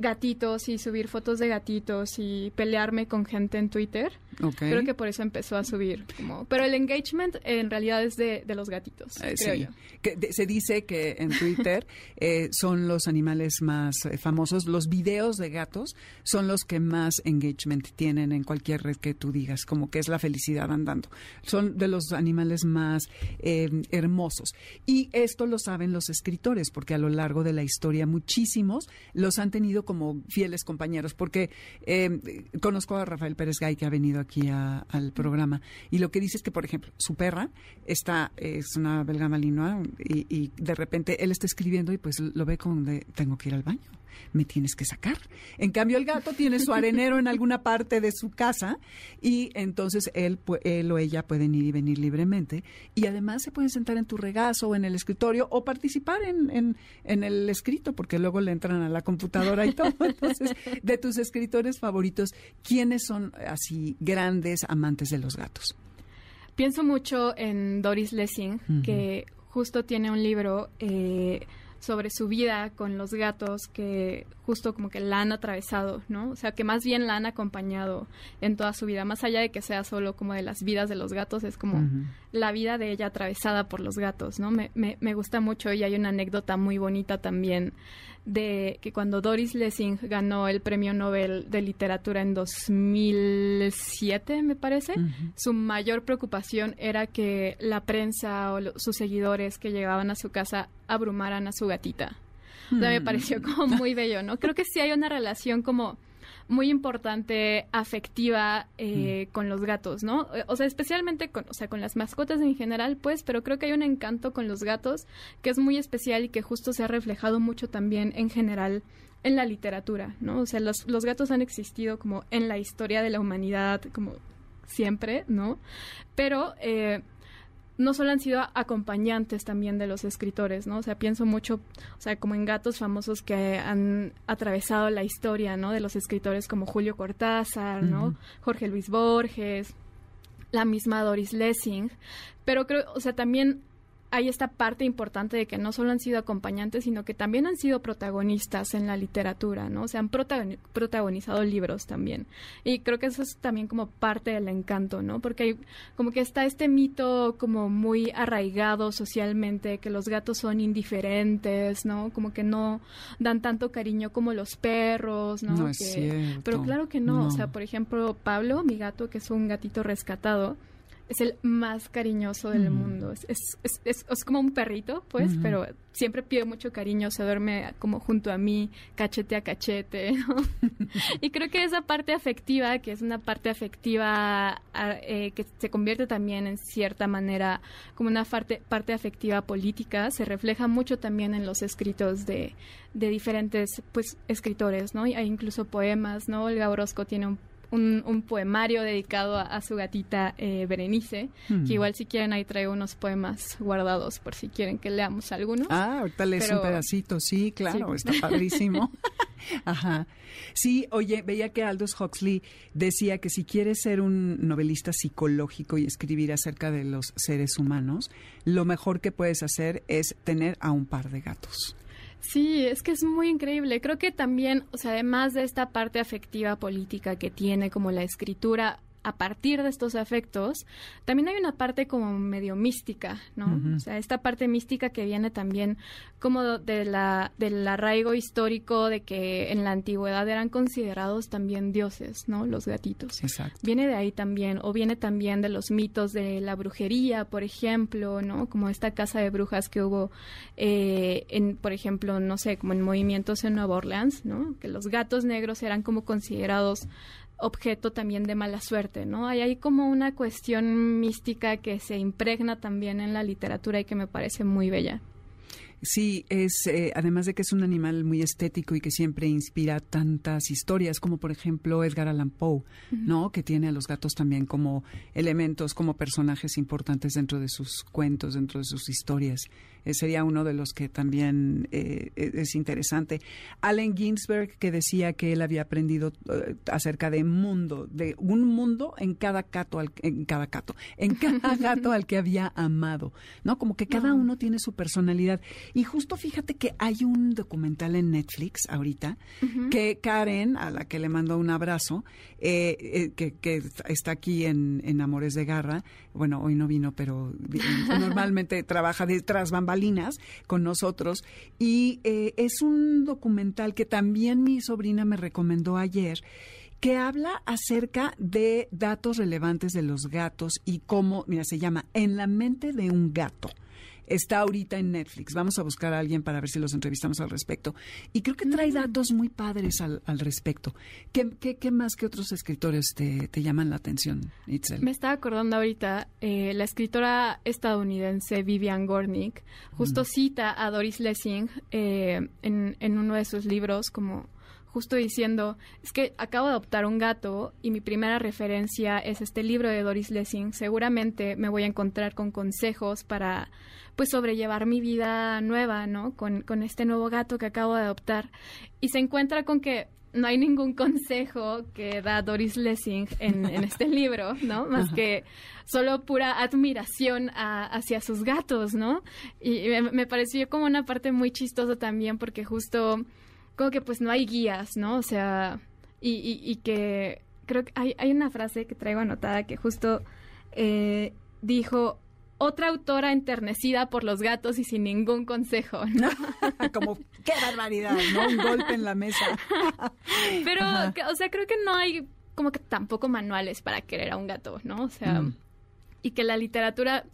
gatitos y subir fotos de gatitos y pelearme con gente en Twitter. Creo que por eso empezó a subir. Como, pero el engagement en realidad es de, los gatitos, eh, creo yo.
Que se dice que en Twitter eh, son los animales más eh, famosos. Los videos de gatos son los que más engagement tienen en cualquier red que tú digas, como que es la felicidad andando. Son de los animales más hermosos. Y esto lo saben los escritores, porque a lo largo de la historia muchísimos los han tenido como fieles compañeros, porque conozco a Rafael Pérez Gay, que ha venido aquí al programa. Y lo que dice es que, por ejemplo, su perra está, es una belga malinois y, y de repente él está escribiendo y pues lo ve con de, tengo que ir al baño me tienes que sacar. En cambio, el gato tiene su arenero en alguna parte de su casa y entonces él, él o ella pueden ir y venir libremente y además se pueden sentar en tu regazo o en el escritorio o participar en, en, en el escrito porque luego le entran a la computadora y todo. Entonces, de tus escritores favoritos, ¿quiénes son así grandes amantes de los gatos?
Pienso mucho en Doris Lessing, que justo tiene un libro eh, sobre su vida con los gatos que justo como que la han atravesado, ¿no? O sea, que más bien la han acompañado en toda su vida, más allá de que sea solo como de las vidas de los gatos, es como la vida de ella atravesada por los gatos, ¿no? Me, me, me gusta mucho y hay una anécdota muy bonita también de que cuando Doris Lessing ganó el Premio Nobel de Literatura en 2007, me parece, su mayor preocupación era que la prensa o sus seguidores que llegaban a su casa abrumaran a su gatita. O sea, me mm. pareció como muy bello, ¿no? Creo que sí hay una relación como muy importante afectiva eh, mm. con los gatos, ¿no? O sea, especialmente con, o sea, con las mascotas en general, pues, pero creo que hay un encanto con los gatos que es muy especial y que justo se ha reflejado mucho también en general en la literatura, ¿no? O sea, los, los gatos han existido como en la historia de la humanidad, como siempre, ¿no? Pero eh, no solo han sido acompañantes también de los escritores, ¿no? O sea, pienso mucho, o sea, como en gatos famosos que han atravesado la historia, ¿no? De los escritores como Julio Cortázar, ¿no? Jorge Luis Borges, la misma Doris Lessing, pero creo, o sea, también hay esta parte importante de que no solo han sido acompañantes, sino que también han sido protagonistas en la literatura, ¿no? O sea, han protagonizado libros también. Y creo que eso es también como parte del encanto, ¿no? Porque hay, como que está este mito como muy arraigado socialmente, que los gatos son indiferentes, ¿no? Como que no dan tanto cariño como los perros, ¿no?
no es.
Pero claro que no. O sea, por ejemplo, Pablo, mi gato, que es un gatito rescatado, es el más cariñoso del mundo. Es, es, es, es, como un perrito, pues, pero siempre pide mucho cariño, se duerme como junto a mí, cachete a cachete. <laughs> y creo que esa parte afectiva, que es una parte afectiva eh, que se convierte también en cierta manera como una parte, parte afectiva política, se refleja mucho también en los escritos de, de diferentes pues escritores, ¿no? Hay incluso poemas, ¿no? Olga Orozco tiene un un, poemario dedicado a, su gatita eh, Berenice, que hmm. igual si quieren ahí traigo unos poemas guardados por si quieren que leamos algunos.
Ah, ahorita lees un pedacito, sí, claro, está <laughs> padrísimo. Ajá. Sí, oye, veía que Aldous Huxley decía que si quieres ser un novelista psicológico y escribir acerca de los seres humanos, lo mejor que puedes hacer es tener a un par de gatos.
Sí, es que es muy increíble. Creo que también, o sea, además de esta parte afectiva política que tiene como la escritura, a partir de estos afectos, también hay una parte como medio mística, ¿no? O sea, esta parte mística que viene también como de la, del arraigo histórico de que en la antigüedad eran considerados también dioses, ¿no? Los gatitos.
Exacto.
Viene de ahí también, o viene también de los mitos de la brujería, por ejemplo, ¿no? Como esta casa de brujas que hubo eh, en, por ejemplo, no sé, como en movimientos en Nueva Orleans, ¿no? Que los gatos negros eran como considerados objeto también de mala suerte, ¿no? Hay ahí como una cuestión mística que se impregna también en la literatura y que me parece muy bella.
Sí, es eh, además de que es un animal muy estético y que siempre inspira tantas historias, como por ejemplo Edgar Allan Poe, ¿no? Que tiene a los gatos también como elementos, como personajes importantes dentro de sus cuentos, dentro de sus historias. Eh, sería uno de los que también eh, e, es interesante. Allen Ginsberg, que decía que él había aprendido eh, acerca de mundo, de un mundo en cada gato, al, en cada gato, en cada <laughs> gato al que había amado, ¿no? Como que cada uno tiene su personalidad. Y justo fíjate que hay un documental en Netflix ahorita que Karen, a la que le mando un abrazo, que, que, está aquí en, en Amores de Garra, bueno, hoy no vino, pero normalmente trabaja detrás bambas con nosotros. Y eh, es un documental que también mi sobrina me recomendó ayer que habla acerca de datos relevantes de los gatos y cómo, mira, se llama En la mente de un gato está ahorita en Netflix. Vamos a buscar a alguien para ver si los entrevistamos al respecto. Y creo que trae datos muy padres al, respecto. ¿Qué, ¿Qué, más que otros escritores te, llaman la atención, Itzel?
Me estaba acordando ahorita, eh, la escritora estadounidense Vivian Gornick justo mm. cita a Doris Lessing eh, en, en uno de sus libros como justo diciendo, es que acabo de adoptar un gato y mi primera referencia es este libro de Doris Lessing. Seguramente me voy a encontrar con consejos para pues sobrellevar mi vida nueva, ¿no? Con, con este nuevo gato que acabo de adoptar. Y se encuentra con que no hay ningún consejo que da Doris Lessing en, este <laughs> libro, ¿no? Más que solo pura admiración hacia sus gatos, ¿no? Y me, pareció como una parte muy chistosa también porque justo como que pues no hay guías, ¿no? O sea, y, y, que creo que hay, hay, una frase que traigo anotada que justo eh, dijo, otra autora enternecida por los gatos y sin ningún consejo, ¿no? <laughs>
Como, qué barbaridad, ¿no? Un golpe en la mesa. <laughs>
Pero, o sea, creo que no hay como que tampoco manuales para querer a un gato, ¿no? O sea, mm. y que la literatura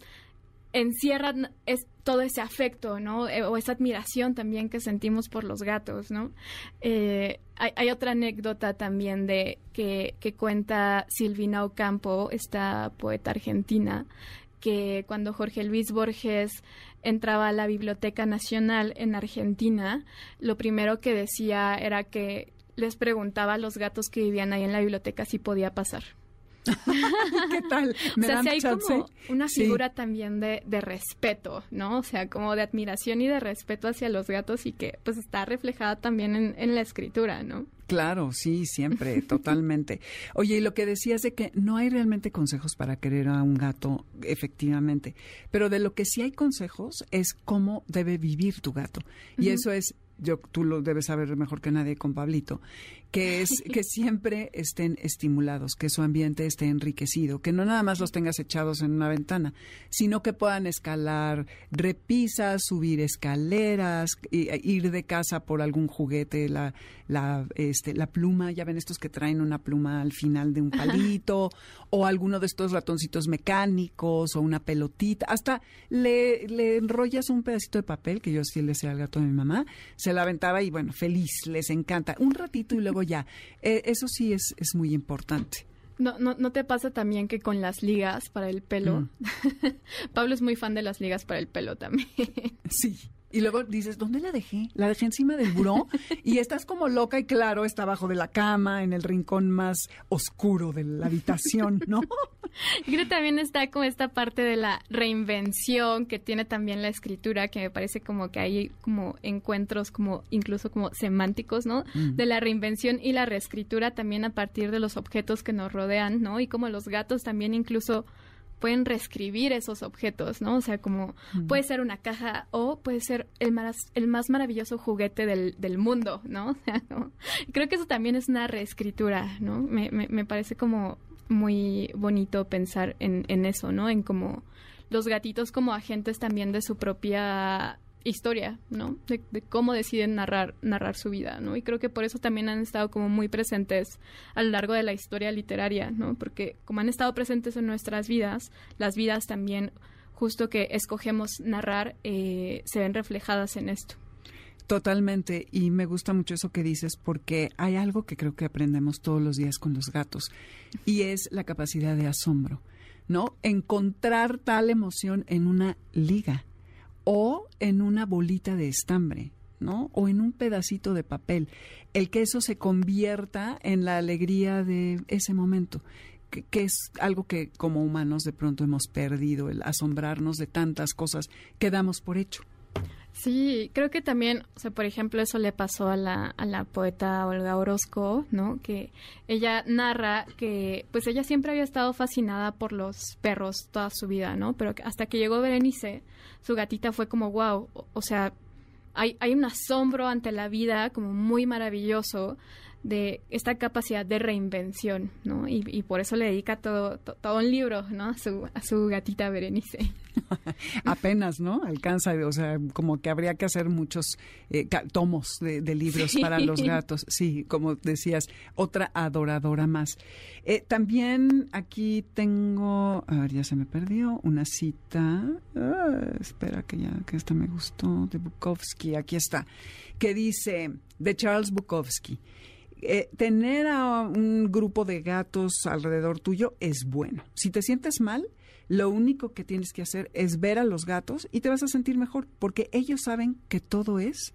encierra es todo ese afecto, ¿no? Eh, o esa admiración también que sentimos por los gatos, ¿no? Eh, hay, hay, otra anécdota también de que, que cuenta Silvina Ocampo, esta poeta argentina, que cuando Jorge Luis Borges entraba a la Biblioteca Nacional en Argentina, lo primero que decía era que les preguntaba a los gatos que vivían ahí en la biblioteca si podía pasar. <laughs>
¿Qué tal? <laughs>
o sea, si hay como una figura también de, de, respeto, ¿no? O sea, como de admiración y de respeto hacia los gatos y que pues está reflejada también en, en la escritura, ¿no?
Claro, sí, siempre, totalmente. Oye, y lo que decías de que no hay realmente consejos para querer a un gato, efectivamente, pero de lo que sí hay consejos es cómo debe vivir tu gato. Y eso es yo tú lo debes saber mejor que nadie con Pablito, que es que siempre estén estimulados, que su ambiente esté enriquecido, que no nada más los tengas echados en una ventana, sino que puedan escalar repisas, subir escaleras, ir de casa por algún juguete, la, la, este, la pluma, ya ven estos que traen una pluma al final de un palito, o alguno de estos ratoncitos mecánicos, o una pelotita, hasta le, le enrollas un pedacito de papel, que yo sí le decía al gato de mi mamá, se la aventaba y bueno, feliz, les encanta. Un ratito y luego ya. Eh, eso sí es, es muy importante.
No, no, ¿No te pasa también que con las ligas para el pelo? Mm. <laughs> Pablo es muy fan de las ligas para el pelo también.
sí. Y luego dices, ¿dónde la dejé? La dejé encima del buró y estás como loca y claro, está abajo de la cama, en el rincón más oscuro de la habitación, ¿no?
Creo que también está como esta parte de la reinvención que tiene también la escritura, que me parece como que hay como encuentros como incluso como semánticos, ¿no? Mm. De la reinvención y la reescritura también a partir de los objetos que nos rodean, ¿no? Y como los gatos también incluso pueden reescribir esos objetos, ¿no? O sea, como puede ser una caja o puede ser el más, el más maravilloso juguete del, del mundo, ¿no? <laughs> O sea, Creo que eso también es una reescritura, ¿no? Me, me, me parece como muy bonito pensar en, en eso, ¿no? En como los gatitos como agentes también de su propia historia, ¿no? De, cómo deciden narrar, narrar su vida, ¿no? Y creo que por eso también han estado como muy presentes a lo largo de la historia literaria, ¿no? Porque como han estado presentes en nuestras vidas, las vidas también, justo que escogemos narrar, eh, se ven reflejadas en esto.
Totalmente, y me gusta mucho eso que dices porque hay algo que creo que aprendemos todos los días con los gatos y es la capacidad de asombro, ¿no? Encontrar tal emoción en una liga o en una bolita de estambre, ¿no? O en un pedacito de papel. El que eso se convierta en la alegría de ese momento, que, es algo que como humanos de pronto hemos perdido, el asombrarnos de tantas cosas que damos por hecho.
Sí, creo que también, o sea, por ejemplo, eso le pasó a la, a la poeta Olga Orozco, ¿no? Que ella narra que, pues ella siempre había estado fascinada por los perros toda su vida, ¿no? Pero hasta que llegó Berenice, su gatita fue como, wow, o, sea, hay, hay un asombro ante la vida como muy maravilloso de esta capacidad de reinvención, ¿no? Y, por eso le dedica todo, todo un libro, ¿no? A su, a su gatita Berenice. <laughs>
Apenas, ¿no? Alcanza, o sea, como que habría que hacer muchos eh, tomos de, libros para los gatos. Sí, como decías, otra adoradora más. Eh, también aquí tengo, a ver, ya se me perdió, una cita. Ah, espera que ya, que esta me gustó, de Bukowski, aquí está, que dice, de Charles Bukowski. Eh, tener a un grupo de gatos alrededor tuyo es bueno. Si te sientes mal, lo único que tienes que hacer es ver a los gatos y te vas a sentir mejor, porque ellos saben que todo es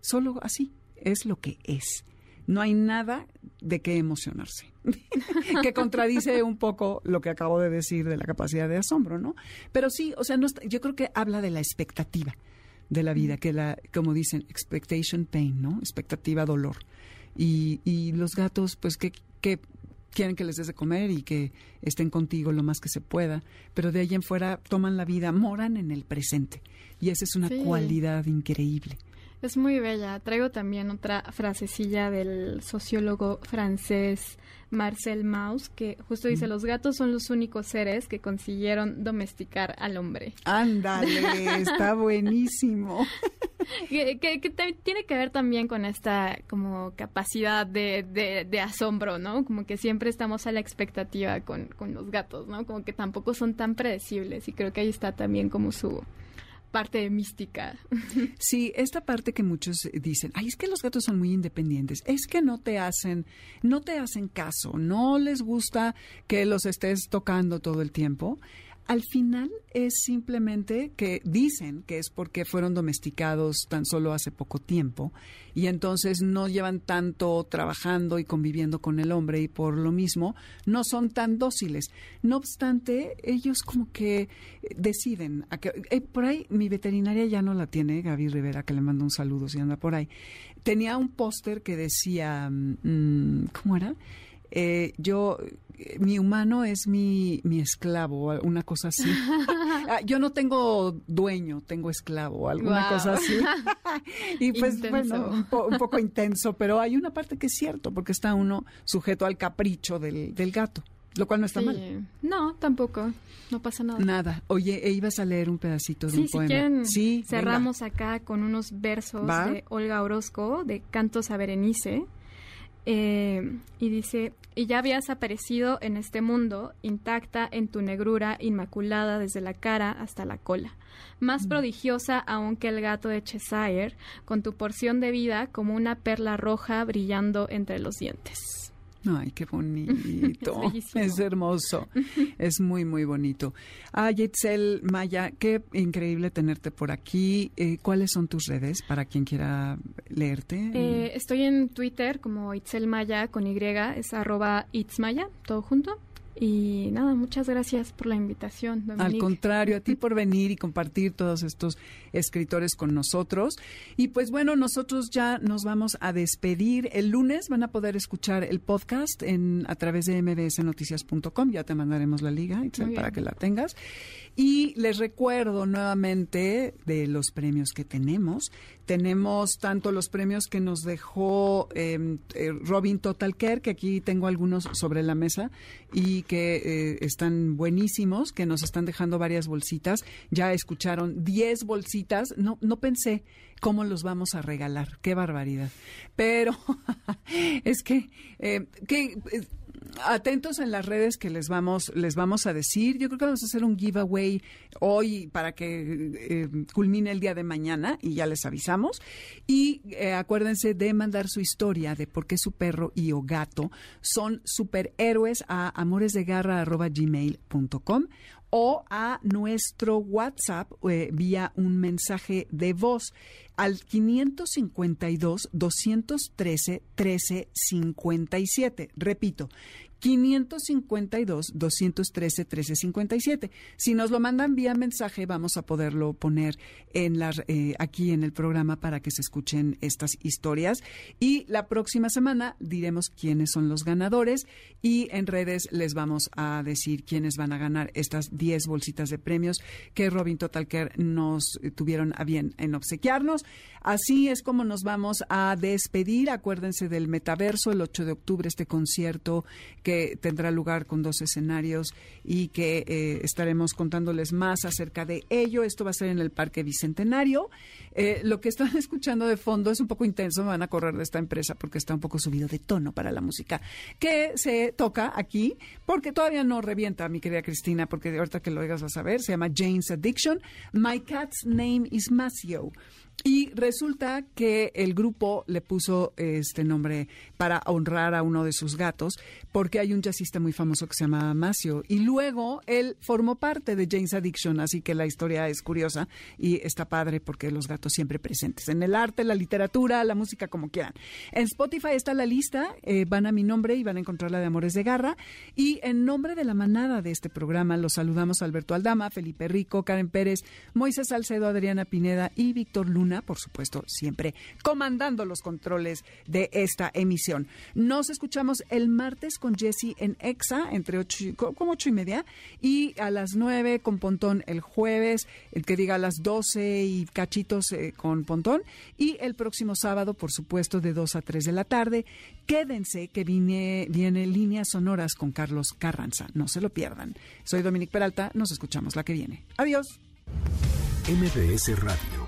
solo así, es lo que es. No hay nada de qué emocionarse, <laughs> que contradice un poco lo que acabo de decir de la capacidad de asombro, ¿no? Pero sí, o sea, no yo creo que habla de la expectativa de la vida, que la, como dicen, expectation pain, ¿no? Expectativa dolor. Y, y los gatos, pues, que, que quieren que les des de comer y que estén contigo lo más que se pueda, pero de ahí en fuera toman la vida, moran en el presente. Y esa es una cualidad increíble.
Es muy bella. Traigo también otra frasecilla del sociólogo francés Marcel Mauss, que justo dice, los gatos son los únicos seres que consiguieron domesticar al hombre.
Ándale, está <laughs> buenísimo.
que, tiene que ver también con esta como capacidad de, de, asombro, ¿no? Como que siempre estamos a la expectativa con, con los gatos, ¿no? Como que tampoco son tan predecibles y creo que ahí está también como su parte mística. <laughs>
Sí, esta parte que muchos dicen, ay, es que los gatos son muy independientes, es que no te hacen, no te hacen caso, no les gusta que los estés tocando todo el tiempo al final es simplemente que dicen que es porque fueron domesticados tan solo hace poco tiempo y entonces no llevan tanto trabajando y conviviendo con el hombre y por lo mismo no son tan dóciles. No obstante, ellos como que deciden. A que, eh, por ahí mi veterinaria ya no la tiene, Gaby Rivera, que le mando un saludo si anda por ahí. Tenía un póster que decía, mm, ¿cómo era? Eh, yo, mi humano es mi, mi esclavo, una cosa así. <laughs> Ah, yo no tengo dueño, tengo esclavo, alguna cosa así. <laughs> <laughs> y pues
Intenso.
bueno, un, po- un poco intenso, pero hay una parte que es cierto, porque está uno sujeto al capricho del, del gato, lo cual no está
Sí.
mal.
No, tampoco. No pasa nada.
Nada. Oye, e ibas a leer un pedacito de
Sí,
un
si
poema.
quieren,
sí, venga.
cerramos acá con unos versos
Va.
de Olga Orozco, de Cantos a Berenice. Eh, y dice, y ya habías aparecido en este mundo, intacta en tu negrura inmaculada desde la cara hasta la cola,
Mm.
más prodigiosa aún que el gato de Cheshire, con tu porción de vida como una perla roja brillando entre los dientes.
Ay, qué bonito. <laughs>
Es
es hermoso. Es muy, muy bonito. Ah, Itzel Maya, qué increíble tenerte por aquí. Eh, ¿Cuáles son tus redes para quien quiera leerte?
Eh, estoy en Twitter como Itzel Maya con Y, es arroba itzmaya, todo junto. Y nada, muchas gracias por la invitación,
Al
Dominique.
contrario, a ti <laughs> por venir y compartir todos estos escritores con nosotros. Y pues bueno, nosotros ya nos vamos a despedir. El lunes van a poder escuchar el podcast en a través de mbsnoticias.com. Ya te mandaremos la liga Itzel, para que la tengas. Y les recuerdo nuevamente de los premios que tenemos. Tenemos tanto los premios que nos dejó eh, eh, Robin Total Care, que aquí tengo algunos sobre la mesa y que eh, están buenísimos, que nos están dejando varias bolsitas. Ya escucharon 10 bolsitas. No, no pensé cómo los vamos a regalar. Qué barbaridad. Pero <laughs> es que, eh, que eh, atentos en las redes que les vamos les vamos a decir. Yo creo que vamos a hacer un giveaway hoy para que eh, culmine el día de mañana y ya les avisamos. Y eh, acuérdense de mandar su historia de por qué su perro y o gato son superhéroes a amoresdegarra@gmail.com o a nuestro WhatsApp eh, vía un mensaje de voz al 552 213 1357. Repito, 552 213 1357. Si nos lo mandan vía mensaje, vamos a poderlo poner en la, eh, aquí en el programa para que se escuchen estas historias. Y la próxima semana diremos quiénes son los ganadores y en redes les vamos a decir quiénes van a ganar estas 10 bolsitas de premios que Robin Total Care nos tuvieron a bien en obsequiarnos. Así es como nos vamos a despedir. Acuérdense del metaverso el 8 de octubre, este concierto que tendrá lugar con dos escenarios y que eh, estaremos contándoles más acerca de ello. Esto va a ser en el Parque Bicentenario. Eh, lo que están <laughs> escuchando de fondo es un poco intenso, me van a correr de esta empresa porque está un poco subido de tono para la música que se toca aquí, porque todavía no revienta, mi querida Cristina, porque ahorita que lo oigas vas a ver, se llama Jane's Addiction. My cat's name is Masio. Y resulta que el grupo le puso este nombre para honrar a uno de sus gatos, porque hay un jazzista muy famoso que se llama Masio. Y luego él formó parte de Jane's Addiction, así que la historia es curiosa y está padre porque los gatos siempre presentes en el arte, la literatura, la música, como quieran. En Spotify está la lista, eh, van a mi nombre y van a encontrar la de Amores de Garra. Y en nombre de la manada de este programa, los saludamos Alberto Aldama, Felipe Rico, Karen Pérez, Moisés Salcedo, Adriana Pineda y Víctor Luna, por supuesto, siempre comandando los controles de esta emisión. Nos escuchamos el martes con Jesse en EXA, entre ocho, y- co- como ocho y media, y a las nueve con Pontón el jueves, el que diga a las doce y cachitos eh, con Pontón, y el próximo sábado, por supuesto, de dos a tres de la tarde. Quédense que viene, viene Líneas Sonoras con Carlos Carranza. No se lo pierdan. Soy Dominique Peralta, nos escuchamos la que viene. Adiós.
MBS Radio